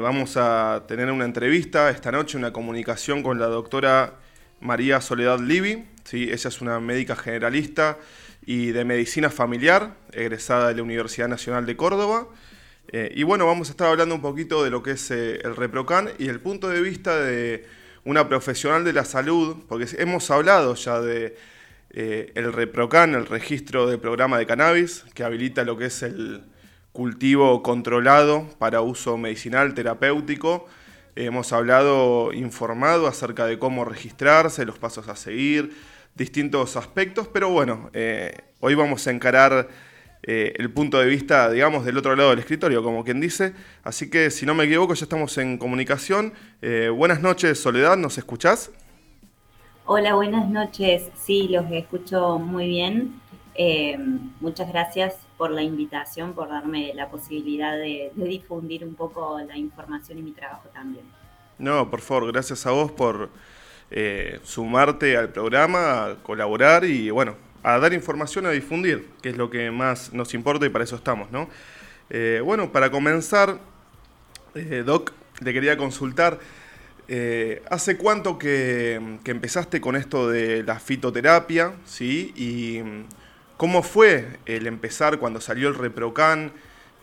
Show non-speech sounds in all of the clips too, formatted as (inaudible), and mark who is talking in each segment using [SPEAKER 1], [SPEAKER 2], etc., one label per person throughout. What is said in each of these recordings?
[SPEAKER 1] Vamos a tener una entrevista esta noche, una comunicación con la doctora María Soledad Livi. ¿sí? Ella es una médica generalista y de medicina familiar, egresada de la Universidad Nacional de Córdoba. Eh, y bueno, vamos a estar hablando un poquito de lo que es eh, el ReproCan y el punto de vista de una profesional de la salud, porque hemos hablado ya de eh, el ReproCan, el registro del programa de cannabis, que habilita lo que es el cultivo controlado para uso medicinal, terapéutico. Hemos hablado, informado acerca de cómo registrarse, los pasos a seguir, distintos aspectos, pero bueno, eh, hoy vamos a encarar eh, el punto de vista, digamos, del otro lado del escritorio, como quien dice. Así que, si no me equivoco, ya estamos en comunicación. Eh, buenas noches, Soledad, ¿nos escuchás?
[SPEAKER 2] Hola, buenas noches. Sí, los escucho muy bien. muchas gracias por la invitación, por darme la posibilidad de, difundir un poco la información y mi trabajo también.
[SPEAKER 1] No, por favor, gracias a vos por eh, sumarte al programa, a colaborar y bueno, a dar información, a difundir, que es lo que más nos importa y para eso estamos, ¿no? Eh, bueno, para comenzar, eh, Doc, le quería consultar, ¿hace cuánto que, que, empezaste con esto de la fitoterapia, sí? ¿Cómo fue el empezar cuando salió el ReproCan?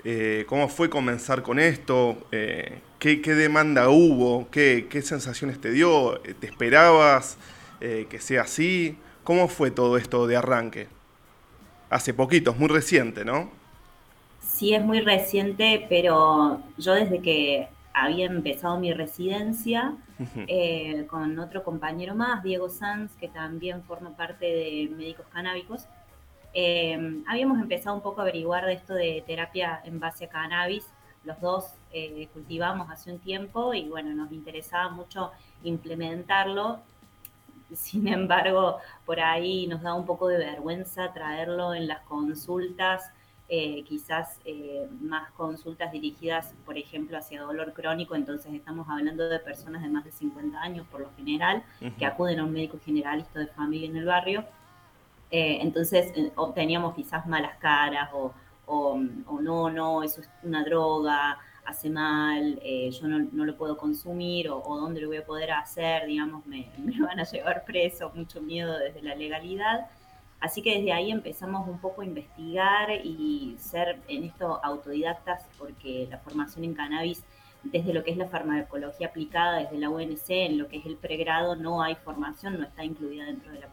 [SPEAKER 1] Eh, ¿Cómo fue comenzar con esto? Eh, ¿qué, demanda hubo? ¿Qué, sensaciones te dio? ¿Te esperabas eh, que sea así? ¿Cómo fue todo esto de arranque? Hace poquito, es muy reciente, ¿no?
[SPEAKER 2] Sí, es muy reciente, pero yo desde que había empezado mi residencia con otro compañero más, Diego Sanz, que también forma parte de Médicos Canábicos, eh, habíamos empezado un poco a averiguar de esto de terapia en base a cannabis. Los dos eh, cultivamos hace un tiempo y bueno, nos interesaba mucho implementarlo. Sin embargo, por ahí nos da un poco de vergüenza traerlo en las consultas, eh, quizás más consultas dirigidas, por ejemplo, hacia dolor crónico. Entonces estamos hablando de personas de más de 50 años por lo general, que acuden a un médico generalista de familia en el barrio eh, entonces eh, obteníamos quizás malas caras o, no, no, eso es una droga, hace mal, eh, yo no, lo puedo consumir o, dónde lo voy a poder hacer, digamos, (laughs) me, van a llevar preso, mucho miedo desde la legalidad. Así que desde ahí empezamos un poco a investigar y ser en esto autodidactas porque la formación en cannabis desde lo que es la farmacología aplicada, desde la UNC, en lo que es el pregrado, no hay formación, no está incluida dentro de la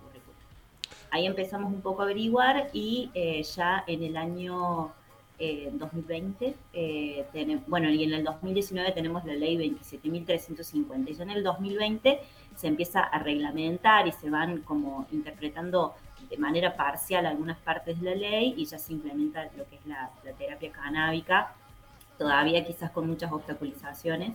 [SPEAKER 2] ahí empezamos un poco a averiguar y eh, ya en el año 2020, eh, eh, bueno, y en el 2019 tenemos la ley 27.350 y ya en el 2020 se empieza a reglamentar y se van como interpretando de manera parcial algunas partes de la ley y ya se implementa lo que es la, terapia canábica, todavía quizás con muchas obstaculizaciones,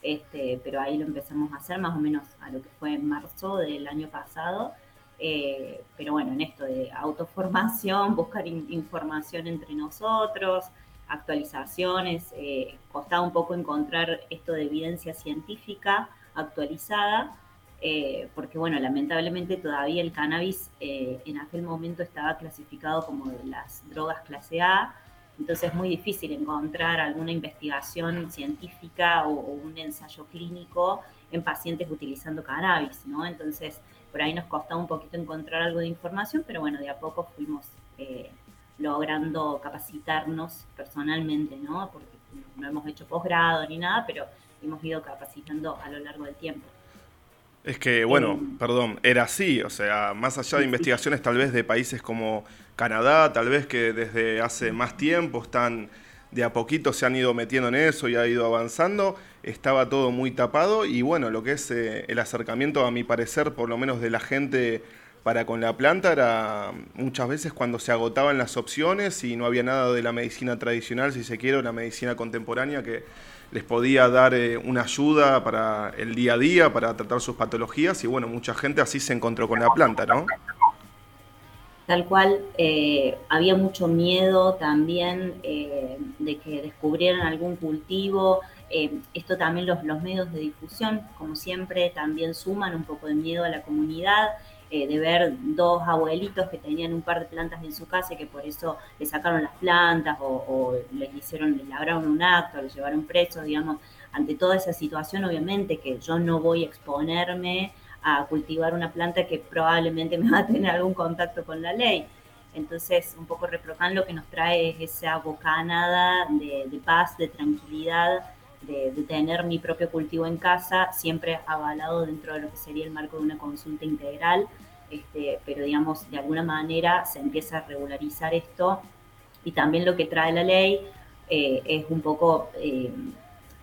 [SPEAKER 2] este, pero ahí lo empezamos a hacer más o menos a lo que fue en marzo del año pasado eh, pero bueno, en esto de autoformación, (laughs) buscar información entre nosotros, actualizaciones, eh, costaba un poco encontrar esto de evidencia científica actualizada, eh, porque bueno, lamentablemente todavía el cannabis en aquel momento estaba clasificado como de las drogas clase A, entonces es muy difícil encontrar alguna investigación científica o, o un ensayo clínico en pacientes utilizando cannabis, ¿no? Entonces, por ahí nos costaba un poquito encontrar algo de información, pero bueno, de a poco fuimos eh, logrando capacitarnos personalmente, ¿no? Porque no hemos hecho posgrado ni nada, pero hemos ido capacitando a lo largo del tiempo.
[SPEAKER 1] Es que, bueno, eh, perdón, era así, o sea, más allá de investigaciones tal vez de países como Canadá, tal vez que desde hace más tiempo están de a poquito se han ido metiendo en eso y ha ido avanzando, estaba todo muy tapado y bueno, lo que es eh, el acercamiento a mi parecer, por lo menos de la gente para con la planta, era muchas veces cuando se agotaban las opciones y no había nada de la medicina tradicional, si se quiere, una medicina contemporánea que les podía dar eh, una ayuda para el día a día, para tratar sus patologías y bueno, mucha gente así se encontró con la planta, ¿no?
[SPEAKER 2] Tal cual eh, había mucho miedo también eh, de que descubrieran algún cultivo. Eh, esto también los, los, medios de difusión, como siempre, también suman un poco de miedo a la comunidad, de ver dos abuelitos que tenían un par de plantas en su casa y que por eso le sacaron las plantas o, les hicieron, les labraron un acto, les llevaron presos, digamos. ante toda esa situación, obviamente que yo no voy a exponerme a cultivar una planta que probablemente (laughs) me va a tener algún contacto con la ley. Entonces, un poco Reprocan lo que nos trae es esa bocanada de, de paz, de tranquilidad, de, tener mi propio cultivo en casa, siempre avalado dentro de lo que sería el marco de una consulta integral, este, pero digamos, de alguna manera se empieza a regularizar esto y también lo que trae la ley eh, es un poco eh,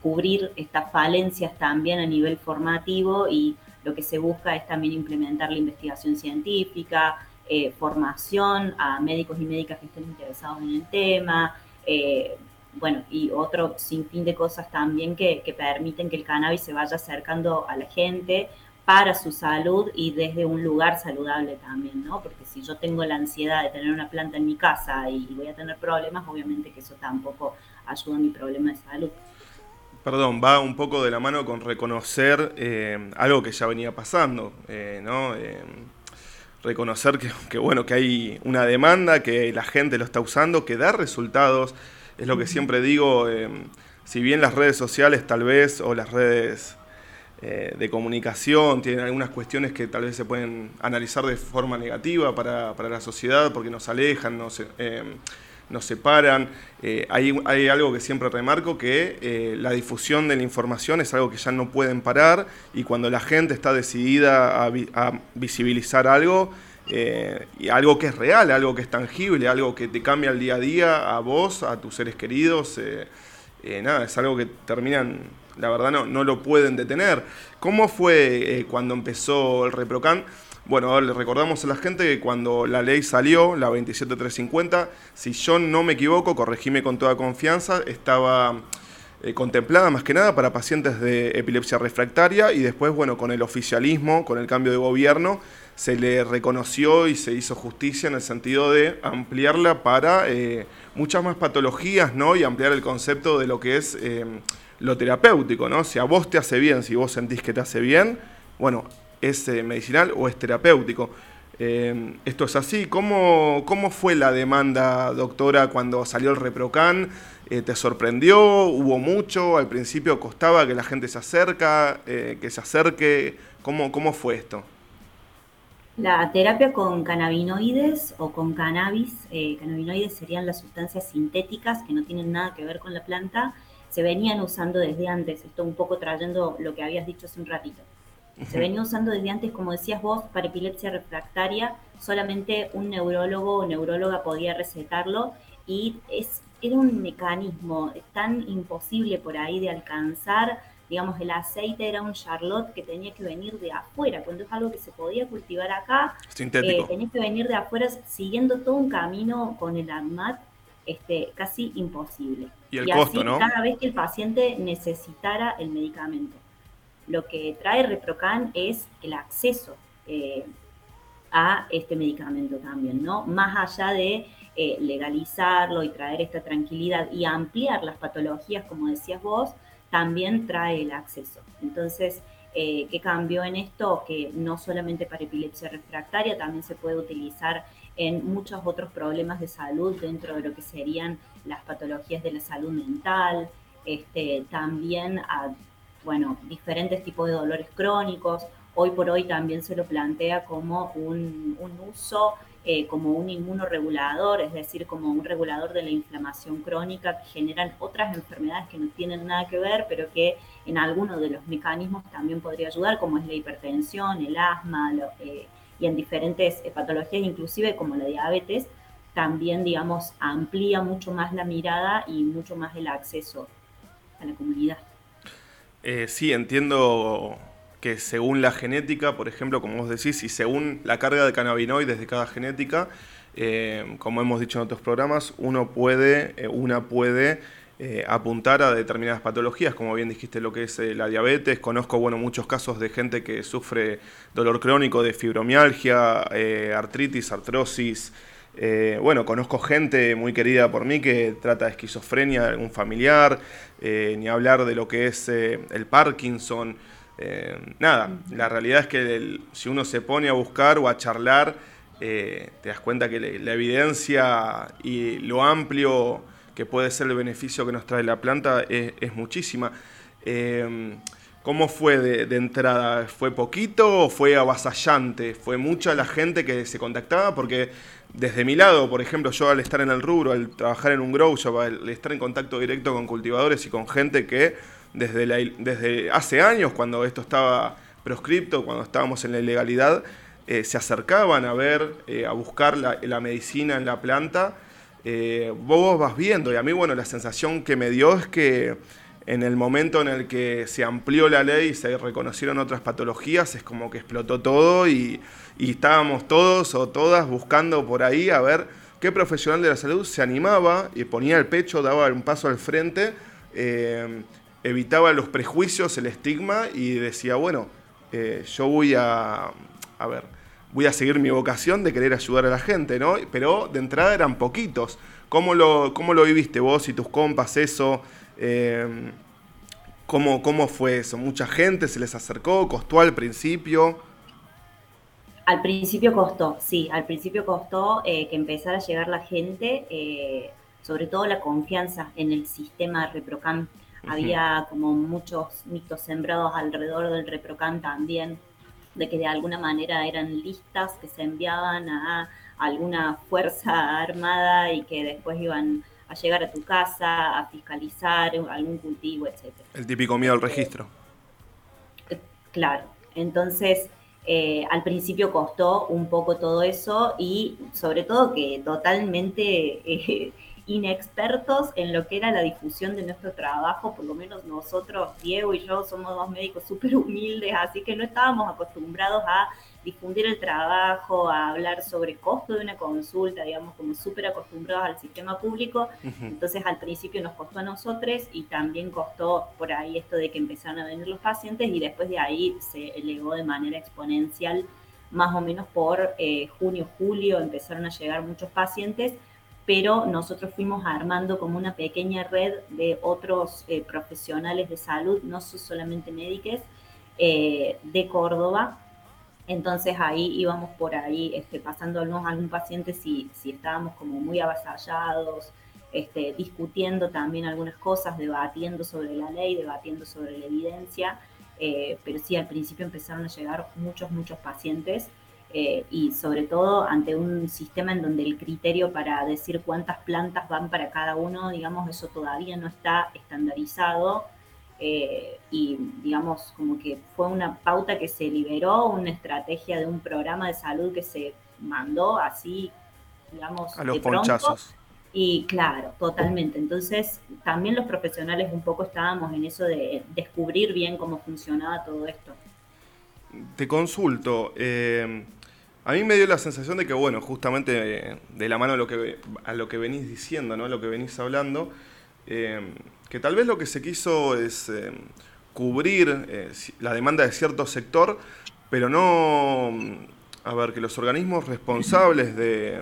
[SPEAKER 2] cubrir estas falencias también a nivel formativo y lo que se busca es también implementar la investigación científica, eh, formación a médicos y médicas que estén interesados en el tema, eh, bueno, y otro sinfín de cosas también que, permiten que el cannabis se vaya acercando a la gente para su salud y desde un lugar saludable también, ¿no? Porque si yo tengo la ansiedad de tener una planta en mi casa y voy a tener problemas, obviamente que eso tampoco ayuda a mi problema de salud.
[SPEAKER 1] Perdón, va un poco de la mano con reconocer eh, algo que ya venía pasando, ¿no? reconocer que, bueno, que hay una demanda, que la gente lo está usando, que da resultados. Es lo que siempre digo, eh, si bien las redes sociales tal vez o las redes eh, de comunicación tienen algunas cuestiones que tal vez se pueden analizar de forma negativa para, la sociedad porque nos alejan, nos, eh, nos separan. hay, hay, algo que siempre remarco, que la difusión de la información es algo que ya no pueden parar y cuando la gente está decidida a, visibilizar algo, eh, y algo que es real, algo que es tangible, algo que te cambia el día a día a vos, a tus seres queridos. Eh, eh, nada, es algo que terminan, la verdad no, no lo pueden detener. ¿Cómo fue cuando empezó el ReproCan? Bueno, le recordamos a la gente que cuando la ley salió, la 27350, si yo no me equivoco, corregime con toda confianza, estaba contemplada más que nada para pacientes de epilepsia refractaria y después, bueno, con el oficialismo, con el cambio de gobierno, se le reconoció y se hizo justicia en el sentido de ampliarla para eh, muchas más patologías, ¿no? Y ampliar el concepto de lo que es eh, lo terapéutico, ¿no? Si a vos te hace bien, si vos sentís que te hace bien, bueno, es eh, medicinal o es terapéutico. esto es así. ¿Cómo, ¿Cómo fue la demanda, doctora, cuando salió el ReproCan? ¿Te sorprendió? ¿Hubo mucho? ¿Al principio costaba que la gente se acerca, que se acerque? ¿Cómo, ¿Cómo fue esto?
[SPEAKER 2] La terapia con cannabinoides o con cannabis, eh, cannabinoides serían las sustancias sintéticas que no tienen nada que ver con la planta, se venían usando desde antes, esto un poco trayendo lo que habías dicho hace un ratito. Se venía usando desde antes, como decías vos, para epilepsia refractaria, solamente un neurólogo o neuróloga podía recetarlo y es, era un mecanismo tan imposible por ahí de alcanzar digamos, el aceite era un charlotte que tenía que venir de afuera, cuando es algo que se podía cultivar acá,
[SPEAKER 1] eh,
[SPEAKER 2] tenía que venir de afuera siguiendo todo un camino con el ADMAT este, casi imposible.
[SPEAKER 1] Y el costo, ¿no?
[SPEAKER 2] Cada vez que el paciente necesitara el medicamento. Lo que trae Reprocan es el acceso eh, a este medicamento también, ¿no? Más allá de eh, legalizarlo y traer esta tranquilidad y ampliar las patologías, como decías vos, también trae el acceso. Entonces, eh, ¿qué cambió en esto? Que no solamente para epilepsia refractaria, también se puede utilizar en muchos otros problemas de salud dentro de lo que serían las patologías de la salud mental, este, también a bueno, diferentes tipos de dolores crónicos. Hoy por hoy también se lo plantea como un, uso eh, como un inmunoregulador, es decir, como un regulador de la inflamación crónica que generan otras enfermedades que no tienen nada que ver, pero que en algunos de los mecanismos también podría ayudar, como es la hipertensión, el asma, eh, y en diferentes eh, patologías, inclusive como la diabetes, también, digamos, amplía mucho más la mirada y mucho más el acceso a la comunidad.
[SPEAKER 1] Sí, entiendo que según la genética, por ejemplo, como vos decís, y según la carga de cannabinoides de cada genética, eh, como hemos dicho en otros programas, uno puede, eh, una puede eh, apuntar a determinadas patologías, como bien dijiste lo que es la diabetes. Conozco bueno, muchos casos de gente que sufre dolor crónico de fibromialgia, artritis, artrosis. Bueno, conozco gente muy querida por mí que trata de esquizofrenia de algún familiar, ni hablar de lo que es el Parkinson. Eh, nada, la realidad es que si uno se pone a buscar o a charlar, eh, te das cuenta que la, evidencia y lo amplio que puede ser el beneficio que nos trae la planta es, muchísima. Eh, ¿Cómo fue de, entrada? ¿Fue poquito o fue avasallante? ¿Fue mucha la gente que se contactaba? Porque desde mi lado, por ejemplo, yo al estar en el rubro, al trabajar en un grow shop, al estar en contacto directo con cultivadores y con gente que desde, desde hace años, cuando esto estaba proscripto, cuando estábamos en la ilegalidad, eh, se acercaban a ver, eh, a buscar la, medicina en la planta. Eh, vos vas viendo, y a mí, bueno, la sensación que me dio es que en el momento en el que se amplió la ley y se reconocieron otras patologías, es como que explotó todo y, estábamos todos o todas buscando por ahí a ver qué profesional de la salud se animaba y ponía el pecho, daba un paso al frente, eh, evitaba los prejuicios, el estigma y decía, bueno, eh, yo voy a, a ver, voy a seguir mi vocación de querer ayudar a la gente, ¿no? Pero de entrada eran poquitos. ¿Cómo lo, cómo lo viviste vos y tus compas eso? Eh, ¿cómo, ¿Cómo fue eso? ¿Mucha gente se les acercó? ¿Costó al principio?
[SPEAKER 2] Al principio costó, sí, al principio costó eh, que empezara a llegar la gente, eh, sobre todo la confianza en el sistema ReproCam. Había como muchos mitos sembrados alrededor del ReproCam también, de que de alguna manera eran listas que se enviaban a alguna fuerza armada y que después iban a llegar a tu casa, a fiscalizar algún cultivo, etc.
[SPEAKER 1] El típico miedo al registro.
[SPEAKER 2] Eh, claro, entonces eh, al principio costó un poco todo eso y sobre todo que totalmente eh, (laughs) inexpertos en lo que era la difusión de nuestro trabajo, por lo menos nosotros, Diego y yo, somos dos médicos súper humildes, así que no estábamos acostumbrados a difundir el trabajo, a hablar sobre costo de una consulta, digamos, como súper acostumbrados al sistema público. Entonces al principio nos costó a nosotros y también costó por ahí esto de que empezaron a venir los pacientes y después de ahí se elevó de manera exponencial, más o menos por eh, junio, julio empezaron a llegar muchos pacientes, pero nosotros fuimos armando como una pequeña red de otros eh, profesionales de salud, no solamente médicos, eh, de Córdoba, entonces ahí íbamos por ahí este, pasándonos a algún paciente si, estábamos como muy avasallados, este, discutiendo también algunas cosas, debatiendo sobre la ley, debatiendo sobre la evidencia, eh, pero sí al principio empezaron a llegar muchos, muchos pacientes eh, y sobre todo ante un sistema en donde el criterio para decir cuántas plantas van para cada uno, digamos, eso todavía no está estandarizado eh, y digamos como que fue una pauta que se liberó, una estrategia de un programa de salud que se mandó así, digamos,
[SPEAKER 1] a los ponchazos.
[SPEAKER 2] Y claro, totalmente. Entonces, también los profesionales un poco estábamos en eso de descubrir bien cómo funcionaba todo esto.
[SPEAKER 1] Te consulto. Eh, a mí me dio la sensación de que, bueno, justamente de la mano a lo que, a lo que venís diciendo, ¿no? Lo que venís hablando, eh, que tal vez lo que se quiso es eh, cubrir eh, la demanda de cierto sector, pero no, mm, a ver, que los organismos responsables de,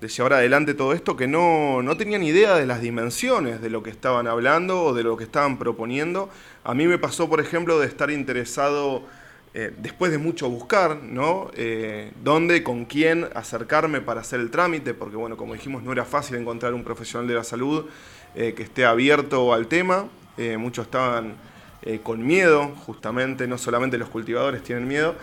[SPEAKER 1] llevar adelante todo esto, que no, no, tenían idea de las dimensiones de lo que estaban hablando o de lo que estaban proponiendo. A mí me pasó, por ejemplo, de estar interesado, eh, después de mucho buscar, ¿no? dónde, con quién acercarme para hacer el trámite, porque, bueno, como dijimos, no era fácil encontrar un profesional de la salud eh, que esté abierto al tema. Eh, muchos estaban eh, con miedo, justamente, no solamente los cultivadores tienen miedo.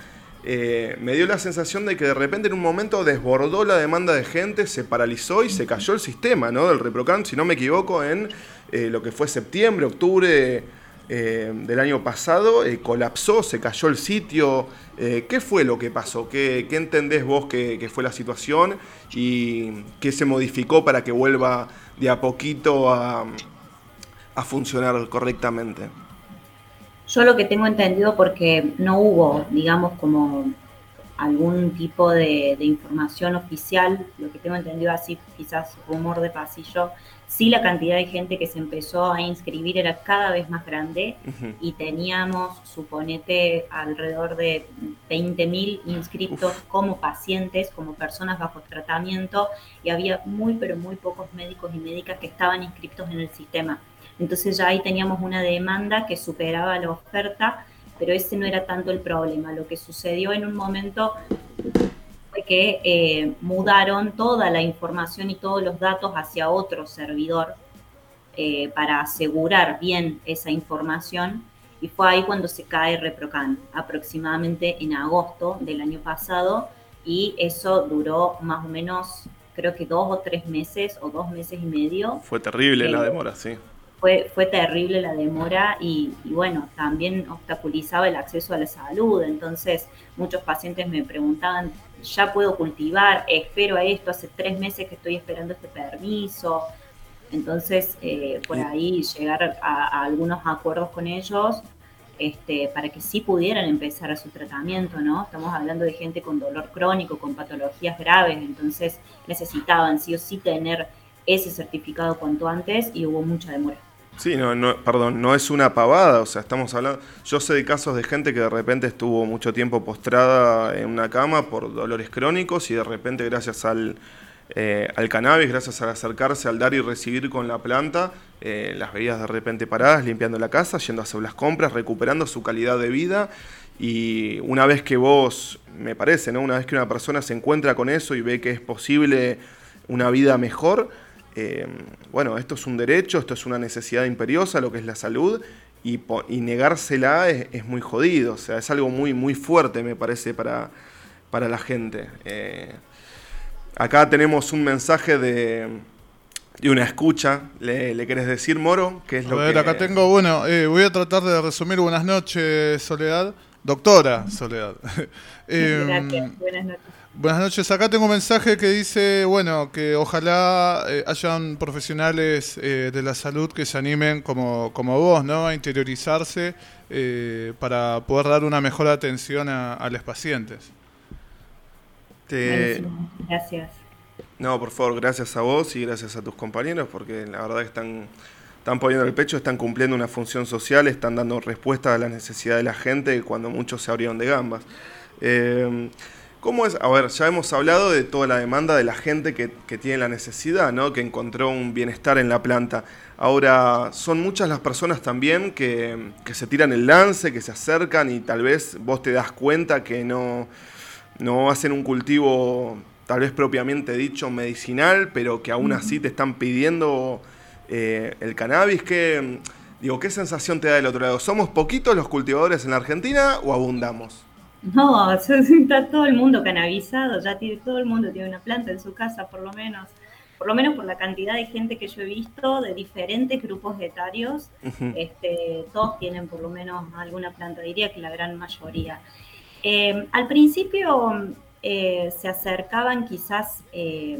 [SPEAKER 1] me dio la sensación de que de repente en un momento desbordó la demanda de gente, se paralizó y se cayó el sistema ¿no? del ReproCam, si no me equivoco, en lo que fue septiembre, octubre del año pasado, colapsó, se cayó el sitio. ¿Qué fue lo que pasó? ¿Qué, qué entendés vos que, que, fue la situación y qué se modificó para que vuelva de a poquito a, funcionar correctamente.
[SPEAKER 2] Yo lo que tengo entendido, porque no hubo, digamos, como algún tipo de, información oficial, lo que tengo entendido así, quizás rumor de pasillo, sí la cantidad de gente que se empezó a inscribir era cada vez más grande y teníamos, suponete, alrededor de 20.000 inscritos como pacientes, como personas bajo tratamiento y había muy, pero muy pocos médicos y médicas que estaban inscritos en el sistema. Entonces ya ahí teníamos una demanda que superaba la oferta pero ese no era tanto el problema. Lo que sucedió en un momento que eh, mudaron toda la información y todos los datos hacia otro servidor. eh, para asegurar bien esa información y fue ahí cuando se cae Reprocan, aproximadamente en agosto del año pasado y eso duró más o menos creo que dos o tres meses o dos meses y medio.
[SPEAKER 1] Fue terrible la demora, sí.
[SPEAKER 2] Fue, fue terrible la demora y, bueno, también obstaculizaba el acceso a la salud. Entonces muchos pacientes me preguntaban, ya puedo cultivar, espero a esto, hace tres meses que estoy esperando este permiso. Entonces, eh, por ahí llegar a, algunos acuerdos con ellos este, para que sí pudieran empezar a su tratamiento, ¿no? Estamos hablando de gente con dolor crónico, con patologías graves, entonces necesitaban sí o sí tener ese certificado cuanto antes y hubo mucha demora.
[SPEAKER 1] Sí, no, no, perdón, no es una pavada, o sea, estamos hablando, yo sé de casos de gente que de repente estuvo mucho tiempo postrada en una cama por dolores crónicos y de repente gracias al, eh, al cannabis, gracias a acercarse, al dar y recibir con la planta, eh, las veías de repente paradas, limpiando la casa, yendo a hacer las compras, recuperando su calidad de vida. Y una vez que vos, me parece, ¿no? Una vez que una persona se encuentra con eso y ve que es posible una vida mejor, eh, bueno, esto es un derecho, esto es una necesidad imperiosa, lo que es la salud, y, negársela es, muy jodido, o sea, es algo muy, muy fuerte, me parece, para, para la gente. Eh, acá tenemos un mensaje de, de una escucha. ¿Le, ¿Le, querés decir, Moro? ¿Qué es
[SPEAKER 3] a ver, acá tengo, bueno, eh, voy a tratar de resumir. Buenas noches, Soledad. Doctora Soledad. (laughs)
[SPEAKER 2] Gracias, buenas noches.
[SPEAKER 3] Buenas noches. Acá tengo un mensaje que dice, bueno, que ojalá eh, hayan profesionales eh, de la salud que se animen como, como vos, ¿no? A interiorizarse eh, para poder dar una mejor atención a, los pacientes.
[SPEAKER 2] Gracias.
[SPEAKER 1] No, por favor, gracias a vos y gracias a tus compañeros, porque la verdad que están, están poniendo el pecho, están cumpliendo una función social, están dando respuesta a la necesidad de la gente cuando muchos se abrieron de gambas. ¿Cómo es? A ver, ya hemos hablado de toda la demanda de la gente que, tiene la necesidad, ¿no? Que encontró un bienestar en la planta. Ahora, son muchas las personas también que, se tiran el lance, que se acercan y tal vez vos te das cuenta que no, no hacen un cultivo tal vez propiamente dicho medicinal, pero que aún así te están pidiendo eh, el cannabis. ¿Qué, digo, ¿Qué sensación te da del otro lado? ¿Somos poquitos los cultivadores en la Argentina o abundamos?
[SPEAKER 2] No, (laughs) está todo el mundo canabizado, ya tiene, todo el mundo tiene una planta en su casa, por lo menos. Por lo menos por la cantidad de gente que yo he visto de diferentes grupos etarios, este, todos tienen por lo menos alguna planta, diría que la gran mayoría. Eh, al principio eh, se acercaban quizás eh,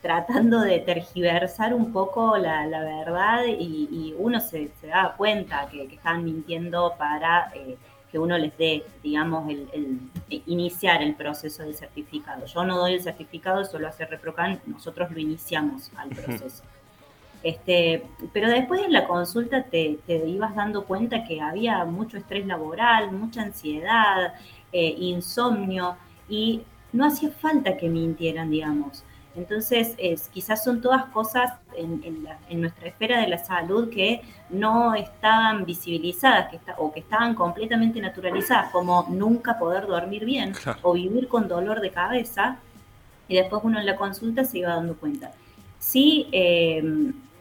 [SPEAKER 2] tratando de tergiversar un poco la, verdad y, uno se, se daba cuenta que, que estaban mintiendo para que uno les dé, digamos, el, iniciar el proceso del certificado. Yo no doy el certificado, eso lo hace Reprocan, nosotros lo iniciamos al proceso. Este, pero después en la consulta te, ibas dando cuenta que había mucho estrés laboral, mucha ansiedad, eh, insomnio, y no hacía falta que mintieran, digamos. Entonces, es, quizás son todas cosas en, nuestra esfera de la salud que no estaban visibilizadas que o que estaban completamente naturalizadas, como nunca poder dormir bien o vivir con dolor de cabeza, y después uno en la consulta se iba dando cuenta. Sí, eh,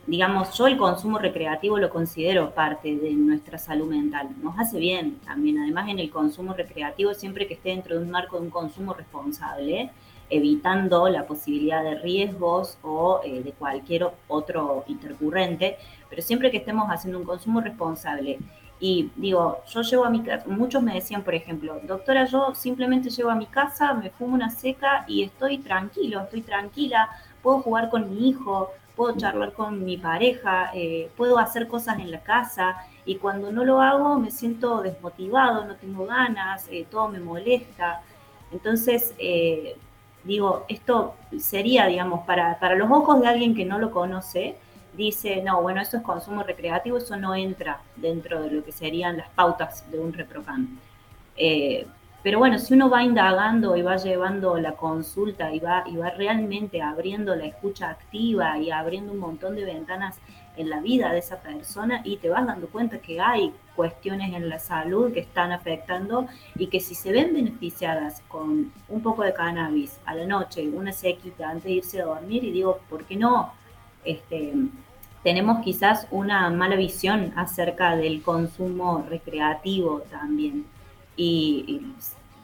[SPEAKER 2] digamos, yo el consumo recreativo lo considero parte de nuestra salud mental, nos hace bien también, además en el consumo recreativo siempre que esté dentro de un marco de un consumo responsable, evitando la posibilidad de riesgos o eh, de cualquier otro intercurrente, pero siempre que estemos haciendo un consumo responsable. Y digo, yo llevo a mi casa, muchos me decían, por ejemplo, doctora, yo simplemente llevo a mi casa, me fumo una seca y estoy tranquilo, estoy tranquila, puedo jugar con mi hijo, puedo charlar con mi pareja, eh, puedo hacer cosas en la casa y cuando no lo hago me siento desmotivado, no tengo ganas, eh, todo me molesta. Entonces, digo, esto sería, digamos, para, para los ojos de alguien que no lo conoce, dice, no, bueno, eso es consumo recreativo, eso no entra dentro de lo que serían las pautas de un reprocan. Eh, pero bueno, si uno va indagando y va llevando la consulta y va, y va realmente abriendo la escucha activa y abriendo un montón de ventanas en la vida de esa persona y te vas dando cuenta que hay cuestiones en la salud que están afectando y que si se ven beneficiadas con un poco de cannabis a la noche, una sequita antes de irse a dormir, y digo, ¿por qué no? Este, tenemos quizás una mala visión acerca del consumo recreativo también. Y,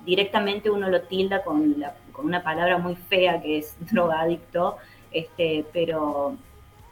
[SPEAKER 2] directamente uno lo tilda con, con, una palabra muy fea que es (laughs) drogadicto, este, pero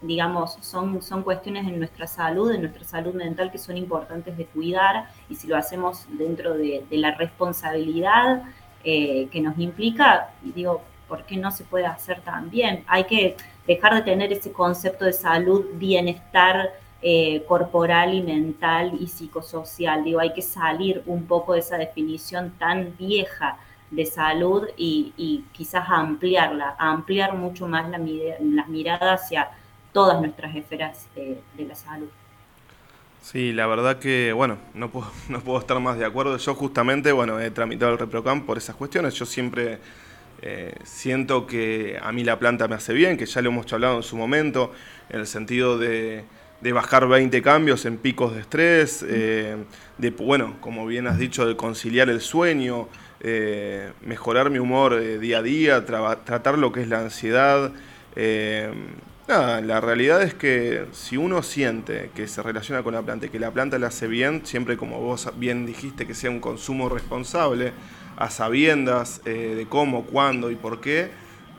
[SPEAKER 2] digamos, son, son cuestiones en nuestra salud, en nuestra salud mental que son importantes de cuidar y si lo hacemos dentro de, la responsabilidad eh, que nos implica, digo, ¿por qué no se puede hacer también? Hay que dejar de tener ese concepto de salud, bienestar eh, corporal y mental y psicosocial. Digo, hay que salir un poco de esa definición tan vieja de salud y, quizás ampliarla, ampliar mucho más la, la mirada hacia todas nuestras esferas de, la salud.
[SPEAKER 1] Sí, la verdad que, bueno, no puedo, (laughs) no puedo estar más de acuerdo. Yo justamente, bueno, he tramitado el ReproCam por esas cuestiones. Yo siempre eh, siento que a mí la planta me hace bien, que ya lo hemos hablado en su momento, en el sentido de, bajar 20 cambios en picos de estrés, eh, de, bueno, como bien has dicho, de conciliar el sueño, eh, mejorar mi humor día a día, tratar lo que es la ansiedad. La realidad es que si uno siente que se relaciona con la planta y que la planta le hace bien, siempre como vos bien dijiste que sea un consumo responsable, a sabiendas eh, de cómo, cuándo y por qué,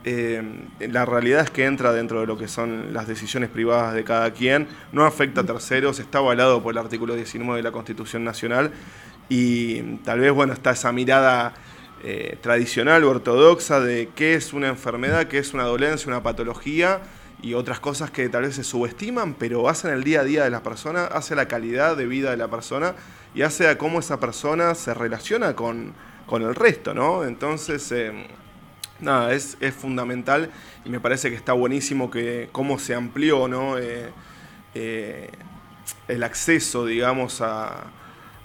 [SPEAKER 1] eh, la realidad es que entra dentro de lo que son las decisiones privadas de cada quien, no afecta a terceros, está avalado por el artículo 19 de la Constitución Nacional y tal vez, bueno, está esa mirada eh, tradicional o ortodoxa de qué es una enfermedad, qué es una dolencia, una patología y otras cosas que tal vez se subestiman, pero hacen el día a día de la persona, hace la calidad de vida de la persona y hace a cómo esa persona se relaciona con, el resto, ¿no? Entonces, eh, nada, es, fundamental y me parece que está buenísimo que cómo se amplió, ¿no? Eh, eh, el acceso, digamos, a,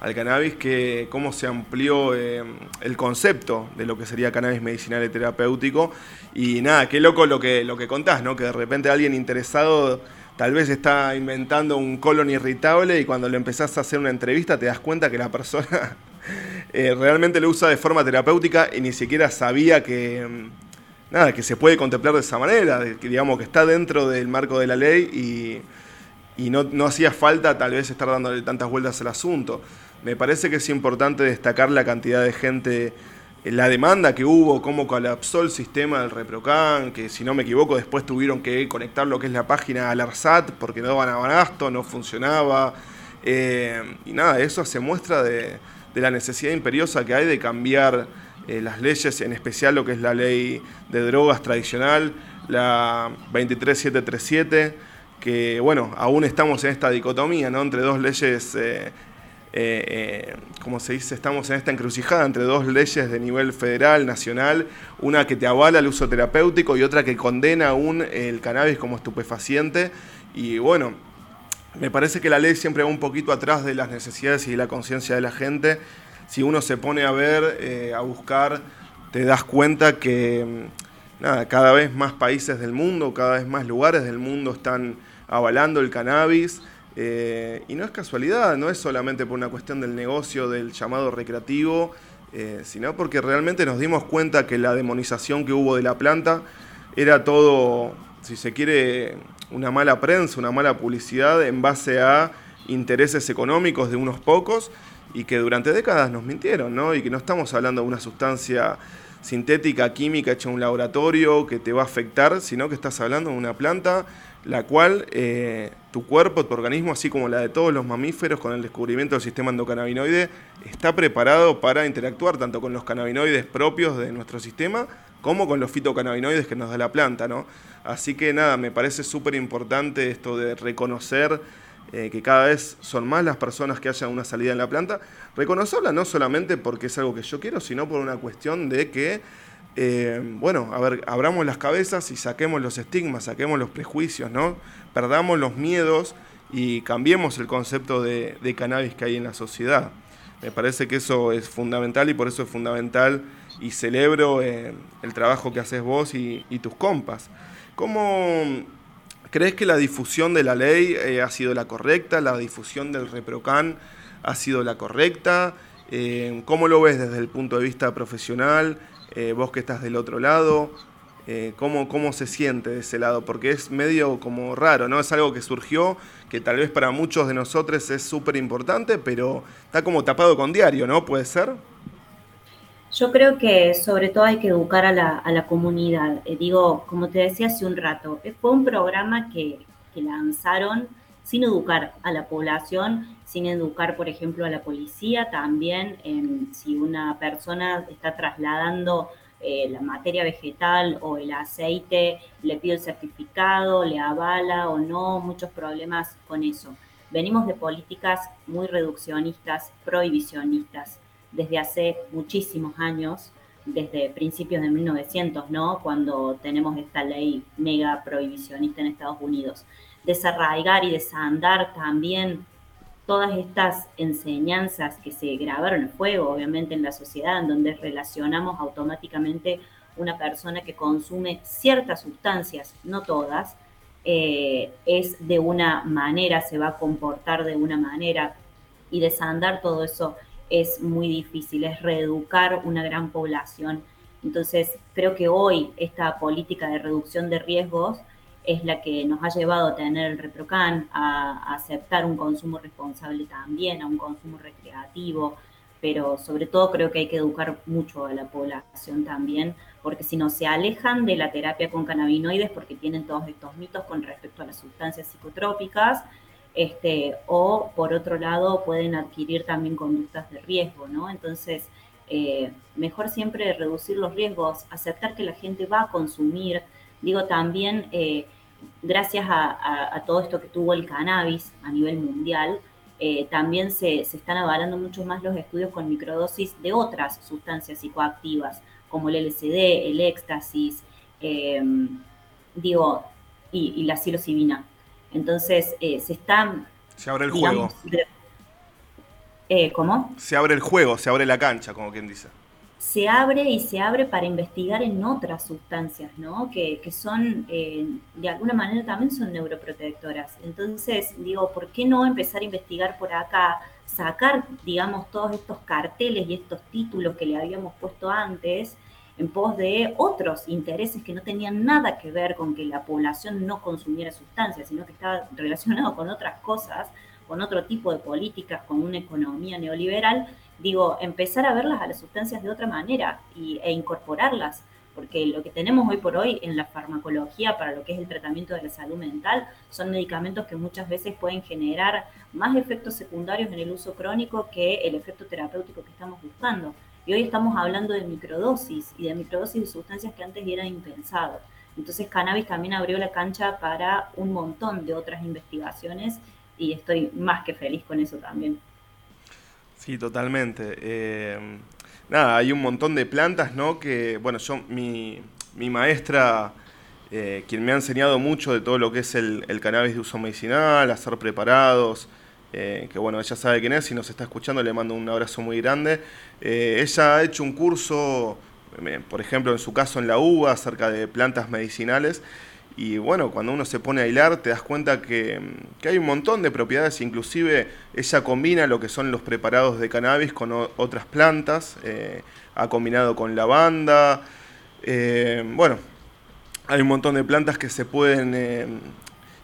[SPEAKER 1] al cannabis, que cómo se amplió eh, el concepto de lo que sería cannabis medicinal y terapéutico. Y nada, qué loco lo que, lo que contás, ¿no? Que de repente alguien interesado tal vez está inventando un colon irritable y cuando le empezás a hacer una entrevista te das cuenta que la persona (laughs) eh, realmente lo usa de forma terapéutica y ni siquiera sabía que... Mm, nada, que se puede contemplar de esa manera, que digamos que está dentro del marco de la ley y, y no, no, hacía falta tal vez estar dándole tantas vueltas al asunto. Me parece que es importante destacar la cantidad de gente, la demanda que hubo, cómo colapsó el sistema del ReproCan, que si no me equivoco después tuvieron que conectar lo que es la página al ARSAT porque no daban abasto, no funcionaba. Eh, y nada, eso se muestra de, la necesidad imperiosa que hay de cambiar eh, las leyes, en especial lo que es la ley de drogas tradicional, la 23737, que bueno, aún estamos en esta dicotomía, ¿no? Entre dos leyes eh, eh, como se dice, estamos en esta encrucijada entre dos leyes de nivel federal, nacional, una que te avala el uso terapéutico y otra que condena aún el cannabis como estupefaciente. Y bueno, me parece que la ley siempre va un poquito atrás de las necesidades y de la conciencia de la gente. Si uno se pone a ver, eh, a buscar, te das cuenta que mm, nada, cada vez más países del mundo, cada vez más lugares del mundo están avalando el cannabis. Eh, y no es casualidad, no es solamente por una cuestión del negocio, del llamado recreativo, eh, sino porque realmente nos dimos cuenta que la demonización que hubo de la planta era todo, si se quiere, una mala prensa, una mala publicidad en base a intereses económicos de unos pocos y que durante décadas nos mintieron, ¿no? Y que no estamos hablando de una sustancia sintética, química hecha en un laboratorio que te va a afectar, sino que estás hablando de una planta la cual eh, tu cuerpo, tu organismo, así como la de todos los mamíferos con el descubrimiento del sistema endocannabinoide, está preparado para interactuar tanto con los cannabinoides propios de nuestro sistema como con los fitocannabinoides que nos da la planta, ¿no? Así que nada, me parece súper importante esto de reconocer eh, que cada vez son más las personas que hayan una salida en la planta. Reconocerla no solamente porque es algo que yo quiero, sino por una cuestión de que eh, bueno, a ver, abramos las cabezas y saquemos los estigmas, saquemos los prejuicios, ¿no? Perdamos los miedos y cambiemos el concepto de, cannabis que hay en la sociedad. Me parece que eso es fundamental y por eso es fundamental y celebro eh, el trabajo que haces vos y, tus compas. ¿Cómo crees que la difusión de la ley eh, ha sido la correcta? ¿La difusión del ReproCan ha sido la correcta? ¿Cómo lo ves desde el punto de vista profesional? Eh, vos que estás del otro lado, eh, ¿cómo, ¿cómo se siente de ese lado? Porque es medio como raro, ¿no? Es algo que surgió, que tal vez para muchos de nosotros es súper importante, pero está como tapado con diario, ¿no? ¿Puede ser?
[SPEAKER 2] Yo creo que sobre todo hay que educar a la, a la comunidad. Eh, digo, como te decía hace un rato, eh, fue un programa que, que lanzaron sin educar a la población, sin educar, por ejemplo, a la policía también, si una persona está trasladando eh, la materia vegetal o el aceite, le pide el certificado, le avala o no, muchos problemas con eso. Venimos de políticas muy reduccionistas, prohibicionistas, desde hace muchísimos años, desde principios de 1900, ¿no? Cuando tenemos esta ley mega prohibicionista en Estados Unidos desarraigar y desandar también todas estas enseñanzas que se grabaron en fuego, obviamente, en la sociedad, en donde relacionamos automáticamente una persona que consume ciertas sustancias, no todas, eh, es de una manera, se va a comportar de una manera, y desandar todo eso es muy difícil, es reeducar una gran población. Entonces, creo que hoy esta política de reducción de riesgos es la que nos ha llevado a tener el ReproCan, a, aceptar un consumo responsable también, a un consumo recreativo, pero sobre todo creo que hay que educar mucho a la población también, porque si no se alejan de la terapia con cannabinoides porque tienen todos estos mitos con respecto a las sustancias psicotrópicas, este, o por otro lado pueden adquirir también conductas de riesgo, ¿no? Entonces, eh, mejor siempre reducir los riesgos, aceptar que la gente va a consumir, Digo, también eh, gracias a, todo esto que tuvo el cannabis a nivel mundial, eh, también se, están avalando mucho más los estudios con microdosis de otras sustancias psicoactivas, como el LSD, el éxtasis, em, digo, y, la psilocibina. Entonces, eh, se están...
[SPEAKER 1] Se abre el juego.
[SPEAKER 2] ¿Cómo?
[SPEAKER 1] Se abre el juego, se abre la cancha, como quien dice
[SPEAKER 2] se abre y se abre para investigar en otras sustancias, ¿no? Que, son, eh, de alguna manera también son neuroprotectoras. Entonces, digo, ¿por qué no empezar a investigar por acá, sacar, digamos, todos estos carteles y estos títulos que le habíamos puesto antes en pos de otros intereses que no tenían nada que ver con que la población no consumiera sustancias, sino que estaba relacionado con otras cosas, con otro tipo de políticas, con una economía neoliberal, digo, empezar a verlas a las sustancias de otra manera y, e incorporarlas, porque lo que tenemos hoy por hoy en la farmacología para lo que es el tratamiento de la salud mental son medicamentos que muchas veces pueden generar más efectos secundarios en el uso crónico que el efecto terapéutico que estamos buscando. Y hoy estamos hablando de microdosis y de microdosis de sustancias que antes eran impensados. Entonces cannabis también abrió la cancha para un montón de otras investigaciones y estoy más que feliz con eso también.
[SPEAKER 1] Sí, totalmente. Eh, nada, hay un montón de plantas, ¿no? Que, bueno, yo, mi, mi maestra, eh, quien me ha enseñado mucho de todo lo que es el, cannabis de uso medicinal, hacer preparados, eh, que bueno, ella sabe quién es, si nos está escuchando le mando un abrazo muy grande. ella ha hecho un curso, por ejemplo, en su caso en la UBA, acerca de plantas medicinales, y bueno, cuando uno se pone a hilar te das cuenta que, hay un montón de propiedades, inclusive ella combina lo que son los preparados de cannabis con otras plantas, eh, ha combinado con lavanda, eh, bueno, hay un montón de plantas que se pueden eh,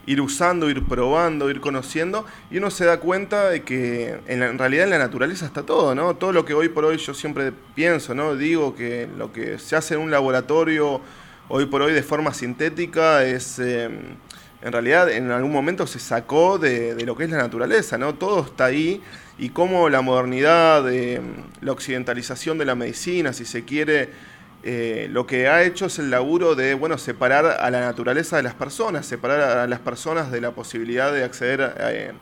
[SPEAKER 1] ir usando, ir probando, ir conociendo, y uno se da cuenta de que en, en, realidad en la naturaleza está todo, ¿no? Todo lo que hoy por hoy yo siempre pienso, ¿no? Digo que lo que se hace en un laboratorio hoy por hoy de forma sintética es... Em, en realidad en algún momento se sacó de, lo que es la naturaleza, ¿no? Todo está ahí y cómo la modernidad, em, la occidentalización de la medicina, si se quiere, eh, lo que ha hecho es el laburo de, bueno, separar a la naturaleza de las personas, separar a las personas de la posibilidad de acceder a, eh,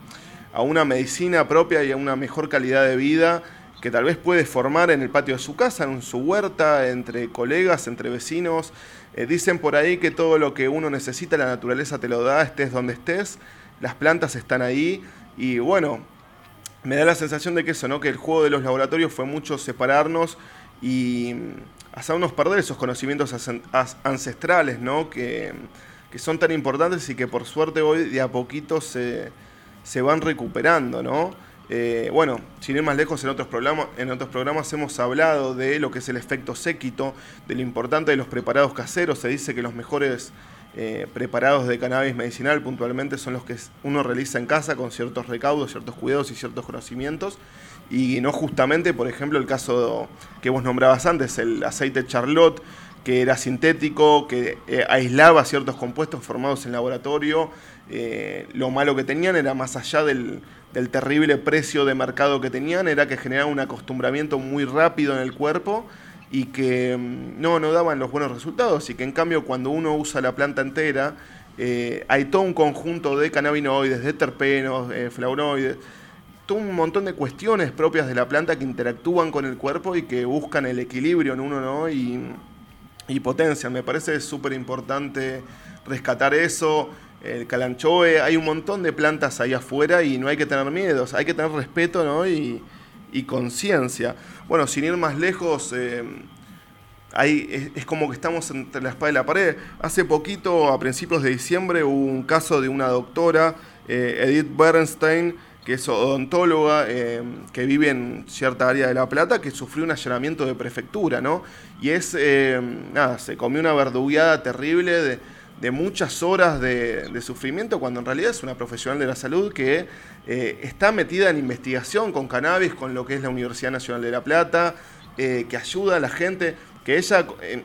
[SPEAKER 1] a una medicina propia y a una mejor calidad de vida que tal vez puede formar en el patio de su casa, en su huerta, entre colegas, entre vecinos, eh, dicen por ahí que todo lo que uno necesita, la naturaleza te lo da, estés donde estés, las plantas están ahí y bueno, me da la sensación de que eso, ¿no? Que el juego de los laboratorios fue mucho separarnos y hacernos perder esos conocimientos ancestrales, ¿no? Que, son tan importantes y que por suerte hoy de a poquito se, van recuperando, ¿no? Eh, bueno, sin ir más lejos, en otros, programas, en otros programas hemos hablado de lo que es el efecto séquito, de lo importante de los preparados caseros. Se dice que los mejores eh, preparados de cannabis medicinal puntualmente son los que uno realiza en casa con ciertos recaudos, ciertos cuidados y ciertos conocimientos. Y no justamente, por ejemplo, el caso que vos nombrabas antes, el aceite Charlotte, que era sintético, que eh, aislaba ciertos compuestos formados en laboratorio. Eh, lo malo que tenían era más allá del, terrible precio de mercado que tenían, era que generaba un acostumbramiento muy rápido en el cuerpo y que mm, no, no daban los buenos resultados y que en cambio cuando uno usa la planta entera eh, hay todo un conjunto de cannabinoides, de terpenos, flavonoides, todo un montón de cuestiones propias de la planta que interactúan con el cuerpo y que buscan el equilibrio en uno ¿no? y, y potencian. Me parece súper importante rescatar eso. El calanchoe, hay un montón de plantas ahí afuera y no hay que tener miedos, hay que tener respeto ¿no? y, y conciencia. Bueno, sin ir más lejos, eh, es, como que estamos entre la espada y la pared. Hace poquito, a principios de diciembre, hubo un caso de una doctora, eh, Edith Bernstein, que es odontóloga, eh, que vive en cierta área de La Plata, que sufrió un allanamiento de prefectura, ¿no? Y es, nada, se comió una verdugueada terrible de muchas horas de, sufrimiento cuando en realidad es una profesional de la salud que eh, está metida en investigación con cannabis, con lo que es la Universidad Nacional de La Plata, eh, que ayuda a la gente, que ella, eh,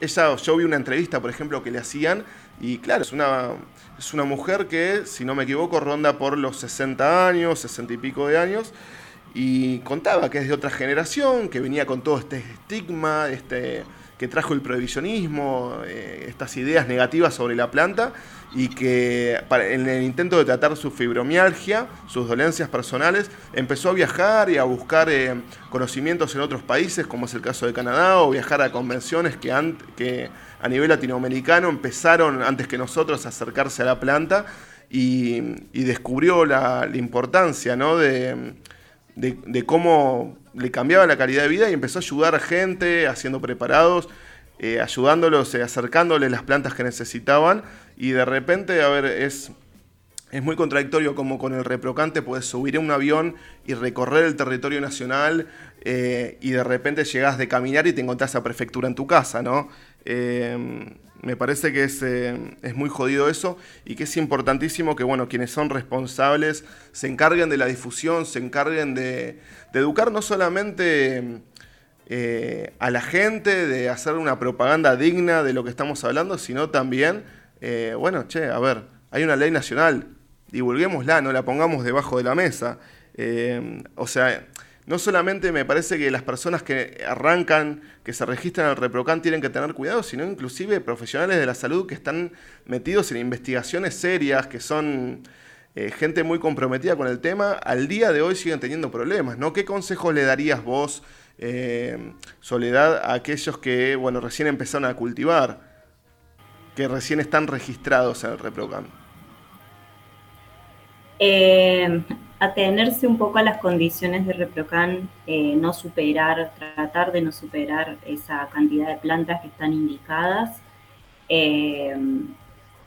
[SPEAKER 1] ella, yo vi una entrevista, por ejemplo, que le hacían, y claro, es una, es una mujer que, si no me equivoco, ronda por los 60 años, 60 y pico de años, y contaba que es de otra generación, que venía con todo este estigma, este que trajo el prohibicionismo, eh, estas ideas negativas sobre la planta y que en el intento de tratar su fibromialgia, sus dolencias personales, empezó a viajar y a buscar eh, conocimientos en otros países, como es el caso de Canadá, o viajar a convenciones que, que a nivel latinoamericano empezaron antes que nosotros a acercarse a la planta y, descubrió la, importancia de, de cómo le cambiaba la calidad de vida y empezó a ayudar a gente, haciendo preparados, eh, ayudándolos, eh, acercándoles las plantas que necesitaban. Y de repente, a ver, es, es muy contradictorio como con el reprocante puedes subir a un avión y recorrer el territorio nacional eh, y de repente llegas de caminar y te encontrás a prefectura en tu casa, ¿no? Me parece que es, es, muy jodido eso y que es importantísimo que, bueno, quienes son responsables se encarguen de la difusión, se encarguen de, de educar no solamente eh, a la gente, de hacer una propaganda digna de lo que estamos hablando, sino también, eh, bueno, che, a ver, hay una ley nacional, divulguémosla, no la pongamos debajo de la mesa. Eh, o sea, no solamente me parece que las personas que arrancan, que se registran al ReproCan tienen que tener cuidado, sino inclusive profesionales de la salud que están metidos en investigaciones serias, que son eh, gente muy comprometida con el tema, al día de hoy siguen teniendo problemas, ¿no? ¿Qué consejos le darías vos, eh, Soledad, a aquellos que, bueno, recién empezaron a cultivar, que recién están registrados en el ReproCam?
[SPEAKER 2] Eh, atenerse un poco a las condiciones de ReproCan, no superar, tratar de no superar esa cantidad de plantas que están indicadas.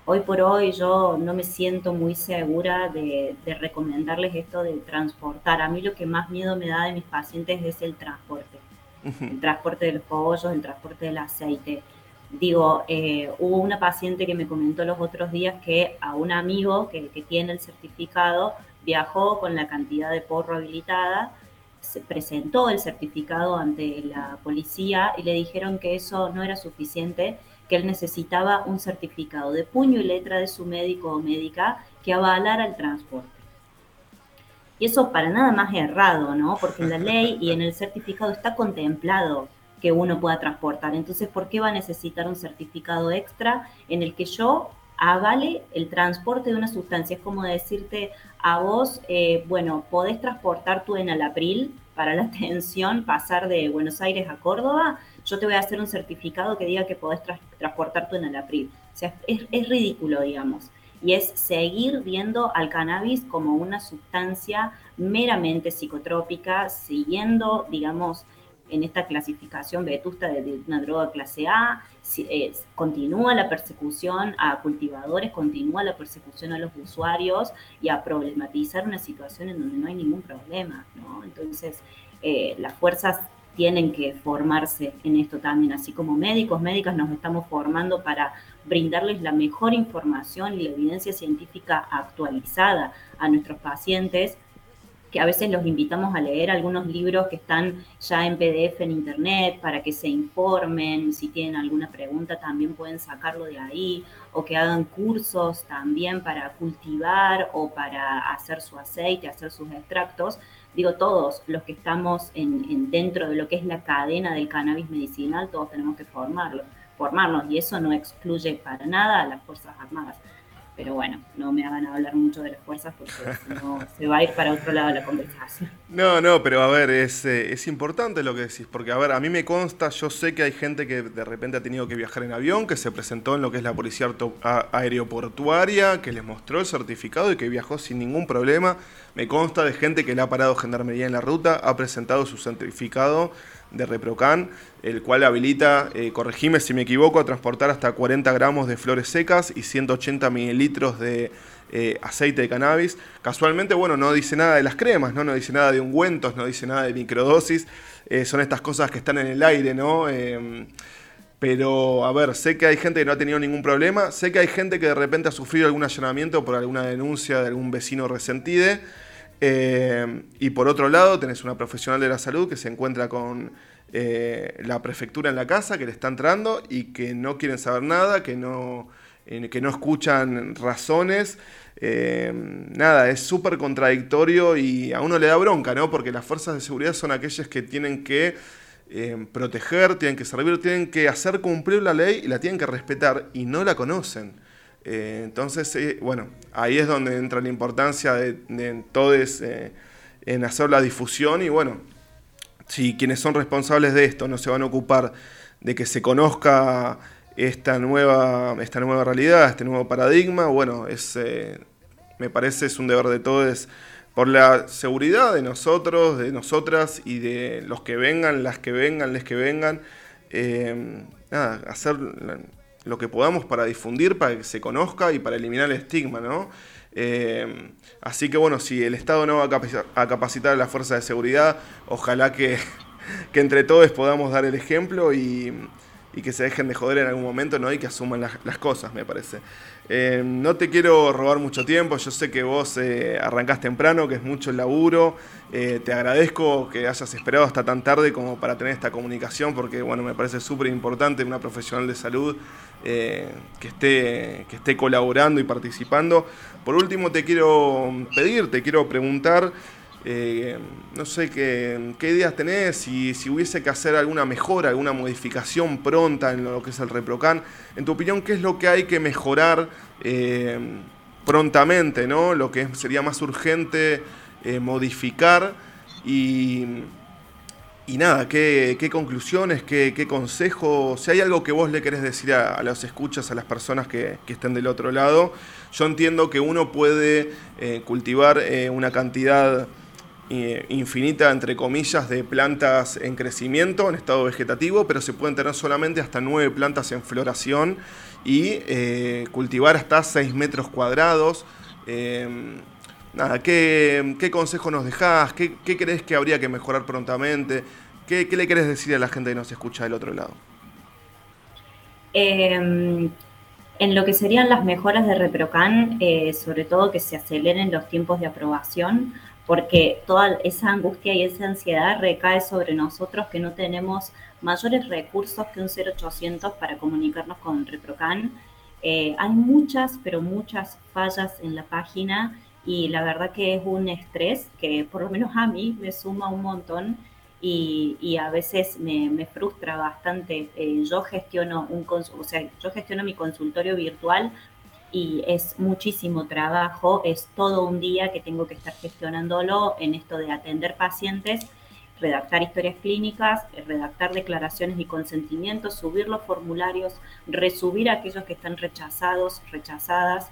[SPEAKER 2] Hoy por hoy yo no me siento muy segura de, recomendarles esto de transportar. A mí lo que más miedo me da de mis pacientes es el transporte. El transporte de los pollos, el transporte del aceite. Digo, eh, hubo una paciente que me comentó los otros días que a un amigo que, que tiene el certificado viajó con la cantidad de porro habilitada, se presentó el certificado ante la policía y le dijeron que eso no era suficiente que él necesitaba un certificado de puño y letra de su médico o médica que avalara el transporte. Y eso para nada más errado, ¿no? Porque en la ley y en el certificado está contemplado que uno pueda transportar. Entonces, ¿por qué va a necesitar un certificado extra en el que yo avale el transporte de una sustancia? Es como decirte a vos, eh, bueno, podés transportar tu enalapril para la (laughs) atención, pasar de Buenos Aires a Córdoba, yo te voy a hacer un certificado que diga que podés transportar tu enalapril. O sea, es, ridículo, digamos. Y es seguir viendo al cannabis como una sustancia meramente psicotrópica, siguiendo, digamos, en esta clasificación vetusta de, una droga clase A, eh, continúa la persecución a cultivadores, continúa la persecución a los usuarios y a problematizar una situación en donde no hay ningún problema. Entonces, eh, las fuerzas tienen que formarse en esto también, así como médicos, médicas nos estamos formando para brindarles la mejor información y la evidencia científica actualizada a nuestros pacientes que a veces los invitamos a leer algunos libros que están ya en PDF en internet para que se informen, si tienen alguna pregunta también pueden sacarlo de ahí, o que hagan cursos también para cultivar o para hacer su aceite, hacer sus extractos. Digo, todos los que estamos en, dentro de lo que es la cadena del cannabis medicinal, todos tenemos que formarlo, formarnos y eso no excluye para nada a las Fuerzas Armadas pero bueno, no me hagan hablar mucho de las fuerzas porque no (laughs) se va a ir para otro lado la conversación.
[SPEAKER 1] No, no, pero a ver, es, eh, es importante lo que decís, porque a ver, a mí me consta, yo sé que hay gente que de repente ha tenido que viajar en avión, que se presentó en lo que es la policía aeroportuaria, que les mostró el certificado y que viajó sin ningún problema. Me consta de gente que le ha parado gendarmería en la ruta, ha presentado su certificado de Reprocan, el cual habilita, eh, corregime si me equivoco, a transportar hasta 40 gramos de flores secas y 180 mililitros de eh, aceite de cannabis. Casualmente, bueno, no dice nada de las cremas, ¿no? No dice nada de ungüentos, no dice nada de microdosis. Eh, son estas cosas que están en el aire, ¿no? Em, pero, a ver, sé que hay gente que no ha tenido ningún problema, sé que hay gente que de repente ha sufrido algún allanamiento por alguna denuncia de algún vecino resentide. Eh, y por otro lado, tenés una profesional de la salud que se encuentra con eh, la prefectura en la casa, que le está entrando y que no quieren saber nada, que no, eh, que no escuchan razones. nada, es súper contradictorio y a uno le da bronca, ¿no? Porque las fuerzas de seguridad son aquellas que tienen que proteger, tienen que servir, tienen que hacer cumplir la ley y la tienen que respetar y no la conocen. Eh, entonces, eh, bueno, ahí es donde entra la importancia de, todos eh, en hacer la difusión y bueno, si quienes son responsables de esto no se van a ocupar de que se conozca esta nueva, esta nueva realidad, este nuevo paradigma, bueno, es, me parece es un deber de todos por la seguridad de nosotros, de nosotras y de los que vengan, las que vengan, les que vengan, nada, hacer lo que podamos para difundir, para que se conozca y para eliminar el estigma, ¿no? Eh, así que bueno, si el Estado no va a capacitar a la fuerza de seguridad, ojalá que, (laughs) que entre todos podamos dar el ejemplo y, y que se dejen de joder en algún momento ¿no? y que asuman las, cosas, me parece. Eh, no te quiero robar mucho tiempo, yo sé que vos eh, arrancás temprano, que es mucho el laburo, eh, te agradezco que hayas esperado hasta tan tarde como para tener esta comunicación, porque bueno, me parece súper importante una profesional de salud que, esté, que esté colaborando y participando. Por último, te quiero pedir, te quiero preguntar... Eh, no sé qué, ideas tenés, si, si hubiese que hacer alguna mejora, alguna modificación pronta en lo que es el Reprocan. En tu opinión, ¿qué es lo que hay que mejorar eh, prontamente, ¿no? lo que sería más urgente eh, modificar? Y, y nada, ¿qué, conclusiones, qué, qué, consejos? Si hay algo que vos le querés decir a, los escuchas, a las personas que, que, estén del otro lado, yo entiendo que uno puede cultivar una cantidad eh, infinita, entre comillas, de plantas en crecimiento, en estado vegetativo, pero se pueden tener solamente hasta nueve plantas en floración y eh, cultivar hasta 6 metros cuadrados. Em, nada, ¿qué, ¿qué, consejo nos dejás? ¿Qué, ¿Qué, crees que habría que mejorar prontamente? ¿Qué, ¿Qué, le querés decir a la gente que nos escucha del otro lado?
[SPEAKER 2] Em, en lo que serían las mejoras de Reprocan, eh, sobre todo que se aceleren los tiempos de aprobación, porque toda esa angustia y esa ansiedad recae sobre nosotros que no tenemos mayores recursos que un 0800 para comunicarnos con ReproCan. Eh, hay muchas, pero muchas fallas en la página y la verdad que es un estrés que por lo menos a mí me suma un montón y, a veces me, frustra bastante. Eh, yo gestiono un o sea, yo gestiono mi consultorio virtual y es muchísimo trabajo, es todo un día que tengo que estar gestionándolo en esto de atender pacientes, redactar historias clínicas, redactar declaraciones y consentimientos, subir los formularios, resubir a aquellos que están rechazados, rechazadas,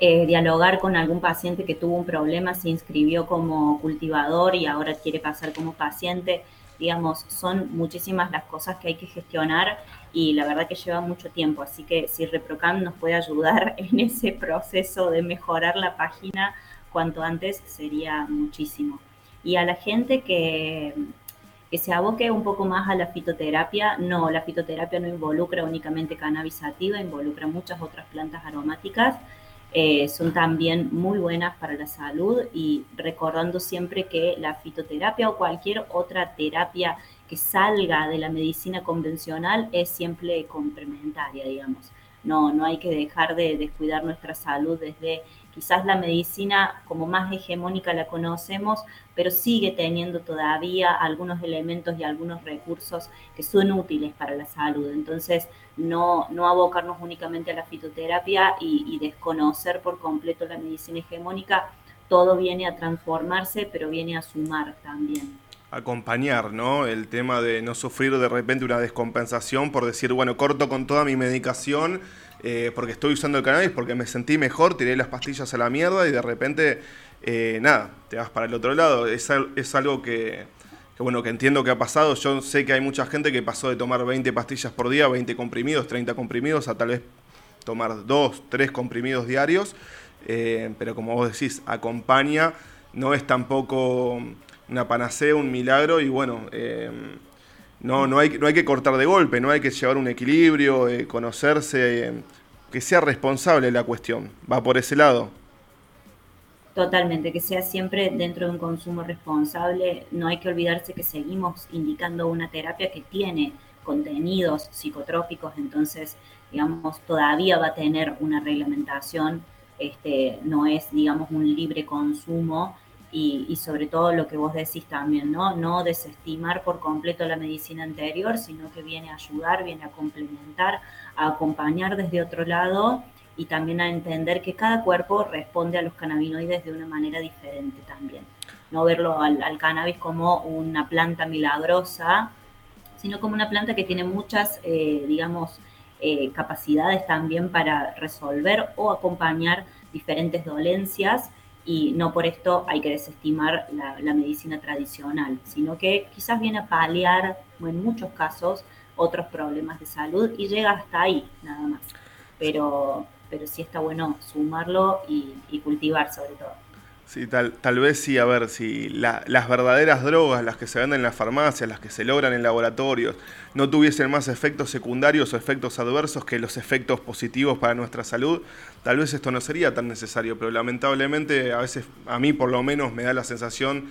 [SPEAKER 2] eh, dialogar con algún paciente que tuvo un problema, se inscribió como cultivador y ahora quiere pasar como paciente. digamos, son muchísimas las cosas que hay que gestionar y la verdad que lleva mucho tiempo, así que si ReproCam nos puede ayudar (laughs) en ese proceso de mejorar la página cuanto antes sería muchísimo. Y a la gente que, que se aboque un poco más a la fitoterapia, no, la fitoterapia no involucra únicamente cannabis sativa, involucra muchas otras plantas aromáticas eh, son también muy buenas para la salud y recordando siempre que la fitoterapia o cualquier otra terapia que salga de la medicina convencional es siempre complementaria, digamos. No, no hay que dejar de descuidar nuestra salud desde quizás la medicina como más hegemónica la conocemos, pero sigue teniendo todavía algunos elementos y algunos recursos que son útiles para la salud. Entonces, no, no abocarnos únicamente a la fitoterapia y, desconocer por completo la medicina hegemónica, todo viene a transformarse, pero viene a sumar también
[SPEAKER 1] acompañar, ¿no? El tema de no sufrir de repente una descompensación por decir, bueno, corto con toda mi medicación eh, porque estoy usando el cannabis, porque me sentí mejor, tiré las pastillas a la mierda y de repente, eh, nada, te vas para el otro lado. Es, es algo que, bueno, que entiendo que ha pasado. Yo sé que hay mucha gente que pasó de tomar 20 pastillas por día, 20 comprimidos, 30 comprimidos, a tal vez tomar 2, 3 comprimidos diarios. Eh, pero como vos decís, acompaña, no es tampoco una panacea, un milagro y bueno no, no, hay, no hay que cortar de golpe, no hay que llevar un equilibrio, eh, conocerse, eh, que sea responsable la cuestión. ¿Va por ese lado?
[SPEAKER 2] Totalmente, que sea siempre dentro de un consumo responsable. No hay que olvidarse que seguimos indicando una terapia que tiene contenidos psicotrópicos, entonces, digamos, todavía va a tener una reglamentación, este, no es, digamos, un libre consumo y, sobre todo lo que vos decís también, ¿no? No desestimar por completo la medicina anterior, sino que viene a ayudar, viene a complementar, a acompañar desde otro lado y también a entender que cada cuerpo responde a los cannabinoides de una manera diferente también. No verlo al, cannabis como una planta milagrosa, sino como una planta que tiene muchas, eh, digamos, eh, capacidades también para resolver o acompañar diferentes dolencias y no por esto hay que desestimar la, medicina tradicional, sino que quizás viene a paliar, en muchos casos, otros problemas de salud y llega hasta ahí nada más. Pero, pero sí está bueno sumarlo y cultivar sobre todo.
[SPEAKER 1] Sí, tal, tal vez sí, a ver, si las verdaderas drogas, las que se venden en las farmacias, las que se logran en laboratorios, no tuviesen más efectos secundarios o efectos adversos que los efectos positivos para nuestra salud, tal vez esto no sería tan necesario, pero lamentablemente a veces, a mí por lo menos me da la sensación,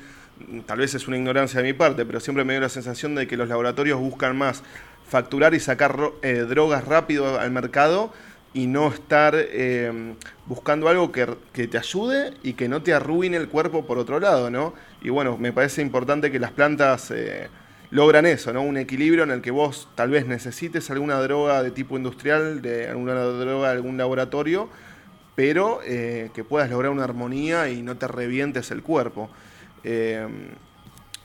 [SPEAKER 1] tal vez es una ignorancia de mi parte, pero siempre me da la sensación de que los laboratorios buscan más facturar y sacar eh, drogas rápido al mercado y no estar eh, buscando algo que, te ayude y que no te arruine el cuerpo por otro lado, ¿no? Y bueno, me parece importante que las plantas eh, logran eso, ¿no? Un equilibrio en el que vos tal vez necesites alguna droga de tipo industrial, de alguna droga de algún laboratorio, pero eh, que puedas lograr una armonía y no te revientes el cuerpo.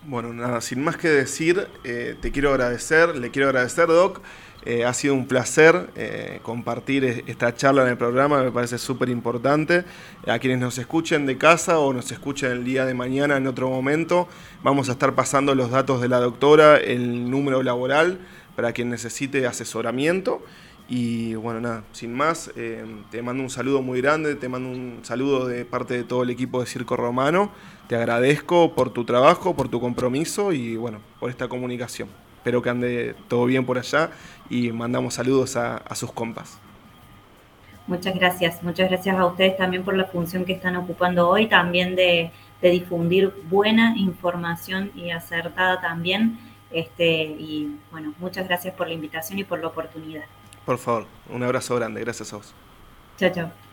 [SPEAKER 1] bueno, nada, sin más que decir, te quiero agradecer, le quiero agradecer, Doc. Eh, ha sido un placer eh, compartir esta charla en el programa, me parece súper importante. A quienes nos escuchen de casa o nos escuchen el día de mañana en otro momento, vamos a estar pasando los datos de la doctora, el número laboral para quien necesite asesoramiento. Y bueno, nada, sin más, eh, te mando un saludo muy grande, te mando un saludo de parte de todo el equipo de Circo Romano. Te agradezco por tu trabajo, por tu compromiso y bueno, por esta comunicación. Espero que ande todo bien por allá y mandamos saludos a, sus compas.
[SPEAKER 2] Muchas gracias, muchas gracias a ustedes también por la función que están ocupando hoy, también de, difundir buena información y acertada también. Este, y bueno, muchas gracias por la invitación y por la oportunidad.
[SPEAKER 1] Por favor, un abrazo grande, gracias a vos.
[SPEAKER 2] Chao, chao.